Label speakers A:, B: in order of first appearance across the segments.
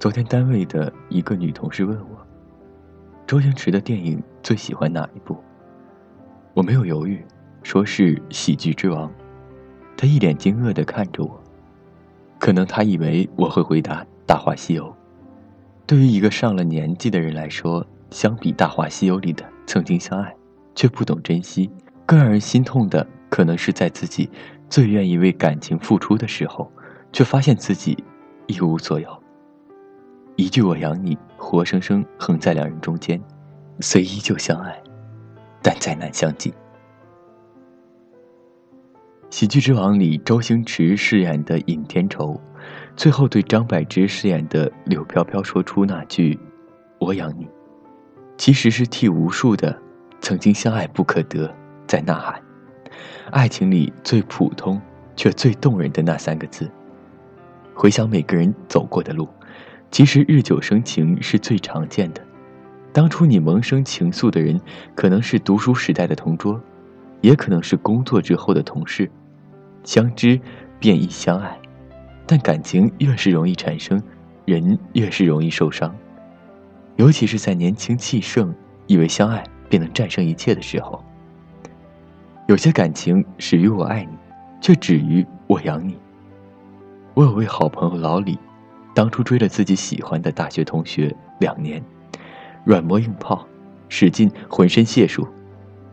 A: 昨天单位的一个女同事问我，周星驰的电影最喜欢哪一部？我没有犹豫，说是《喜剧之王》。她一脸惊愕地看着我，可能她以为我会回答《大话西游》。对于一个上了年纪的人来说，相比《大话西游》里的曾经相爱，却不懂珍惜，更让人心痛的，可能是在自己最愿意为感情付出的时候，却发现自己一无所有。一句“我养你”，活生生横在两人中间，虽依旧相爱，但再难相近。《喜剧之王》里，周星驰饰演的尹天仇。最后对张柏芝饰演的柳飘飘说出那句“我养你”，其实是替无数的曾经相爱不可得在呐喊。爱情里最普通却最动人的那三个字。回想每个人走过的路，其实日久生情是最常见的。当初你萌生情愫的人，可能是读书时代的同桌，也可能是工作之后的同事，相知便易相爱。但感情越是容易产生，人越是容易受伤。尤其是在年轻气盛，以为相爱便能战胜一切的时候。有些感情始于我爱你，却止于我养你。我有位好朋友老李，当初追了自己喜欢的大学同学两年，软磨硬泡，使尽浑身解数，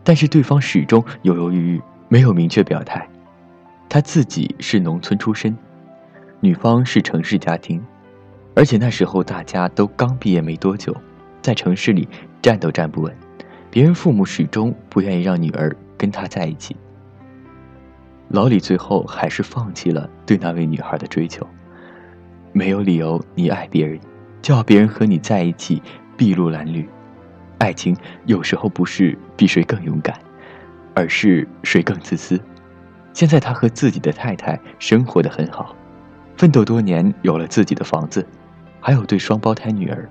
A: 但是对方始终犹犹豫豫，没有明确表态。他自己是农村出身。女方是城市家庭，而且那时候大家都刚毕业没多久，在城市里站都站不稳，别人父母始终不愿意让女儿跟他在一起。老李最后还是放弃了对那位女孩的追求，没有理由你爱别人，就要别人和你在一起筚路蓝缕。爱情有时候不是比谁更勇敢，而是谁更自私。现在他和自己的太太生活的很好。奋斗多年，有了自己的房子，还有对双胞胎女儿。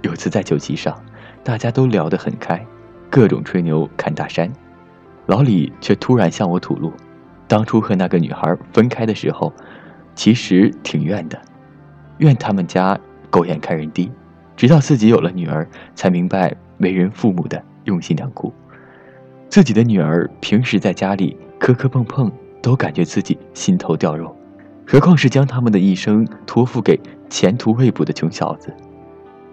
A: 有次在酒席上，大家都聊得很开，各种吹牛侃大山，老李却突然向我吐露，当初和那个女孩分开的时候，其实挺怨的，怨他们家狗眼看人低，直到自己有了女儿，才明白为人父母的用心良苦。自己的女儿平时在家里磕磕碰碰，都感觉自己心头掉肉。何况是将他们的一生托付给前途未卜的穷小子，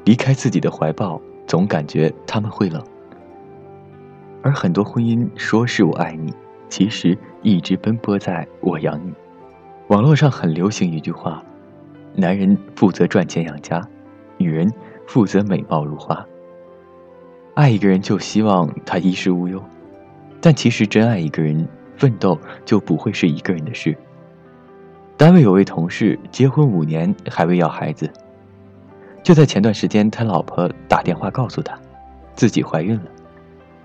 A: 离开自己的怀抱，总感觉他们会冷。而很多婚姻说是我爱你，其实一直奔波在我养你。网络上很流行一句话：男人负责赚钱养家，女人负责美貌如花。爱一个人就希望他衣食无忧，但其实真爱一个人，奋斗就不会是一个人的事。单位有位同事结婚五年还未要孩子，就在前段时间，他老婆打电话告诉他，自己怀孕了，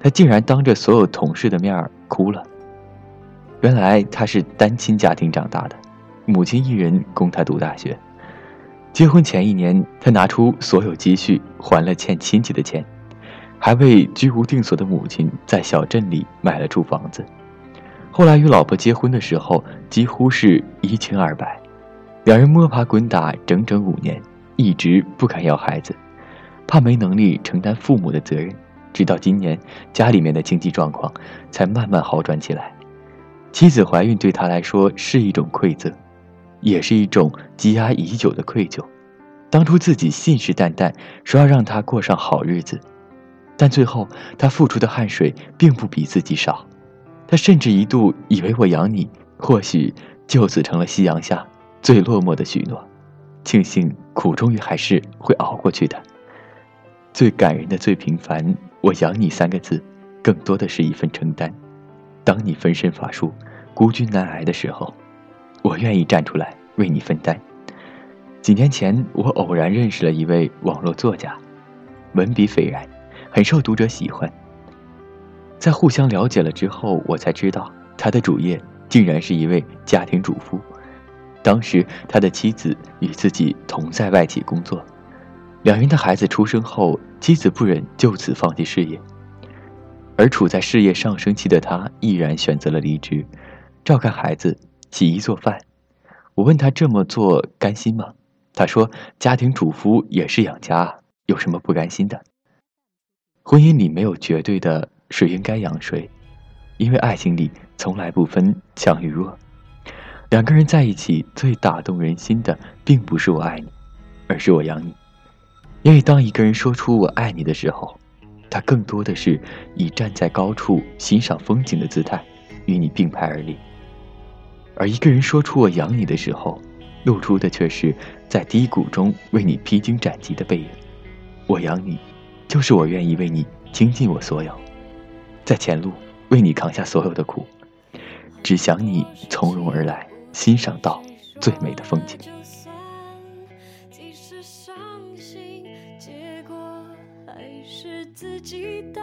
A: 他竟然当着所有同事的面哭了。原来他是单亲家庭长大的，母亲一人供他读大学。结婚前一年，他拿出所有积蓄还了欠亲戚的钱，还为居无定所的母亲在小镇里买了处房子。后来与老婆结婚的时候，几乎是一清二白，两人摸爬滚打整整五年，一直不敢要孩子，怕没能力承担父母的责任。直到今年，家里面的经济状况才慢慢好转起来。妻子怀孕对他来说是一种馈赠，也是一种积压已久的愧疚。当初自己信誓旦旦说要让他过上好日子，但最后他付出的汗水并不比自己少。他甚至一度以为我养你，或许就此成了夕阳下最落寞的许诺。庆幸苦终于还是会熬过去的。最感人的、最平凡，我养你三个字，更多的是一份承担。当你分身乏术、孤军难挨的时候，我愿意站出来为你分担。几年前，我偶然认识了一位网络作家，文笔斐然，很受读者喜欢。在互相了解了之后，我才知道他的主业竟然是一位家庭主妇。当时他的妻子与自己同在外企工作，两人的孩子出生后，妻子不忍就此放弃事业，而处在事业上升期的他毅然选择了离职，照看孩子，洗衣做饭。我问他这么做甘心吗？他说：“家庭主妇也是养家，有什么不甘心的？婚姻里没有绝对的谁应该养谁，因为爱情里从来不分强与弱。两个人在一起，最打动人心的，并不是我爱你，而是我养你。因为当一个人说出我爱你的时候，他更多的是以站在高处欣赏风景的姿态，与你并排而立；而一个人说出我养你的时候，露出的却是在低谷中为你披荆斩棘的背影。我养你，就是我愿意为你倾尽我所有，在前路为你扛下所有的苦，只想你从容而来，欣赏到最美的风景。
B: 自己带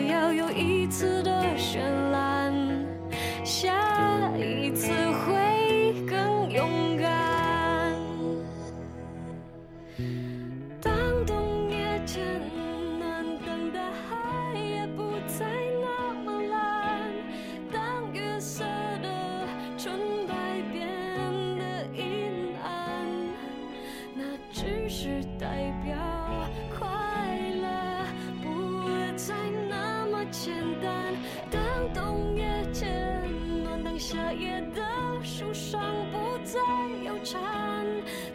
B: 次的绚烂，下一次会更勇敢。当冬夜渐暖，当大海也不再那么蓝，当月色的纯白变得阴暗，那只是代表。不再有缠，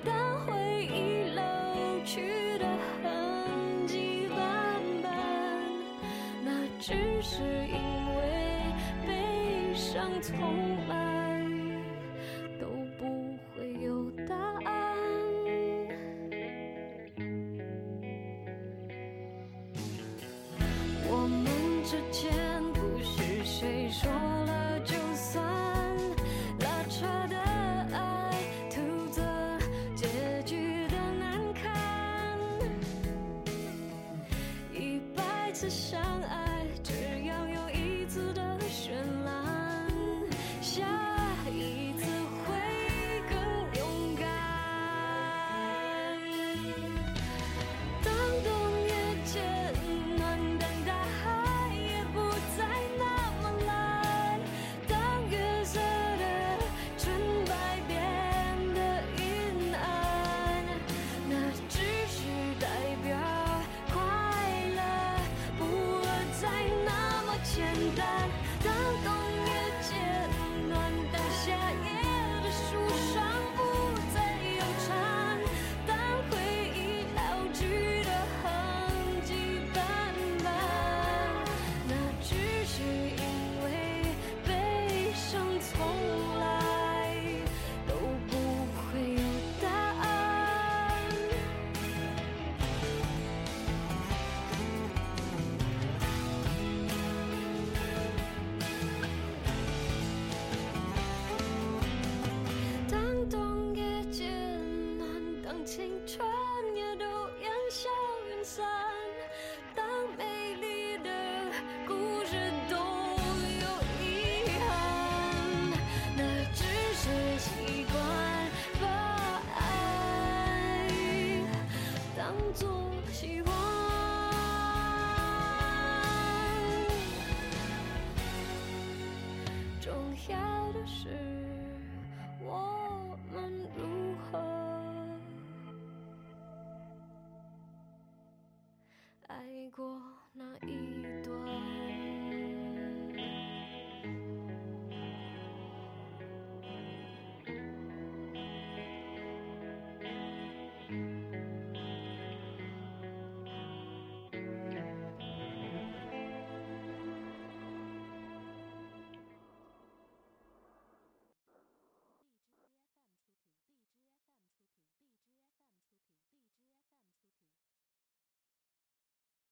B: 当回忆老去的痕迹斑斑，那只是因为悲伤从来。百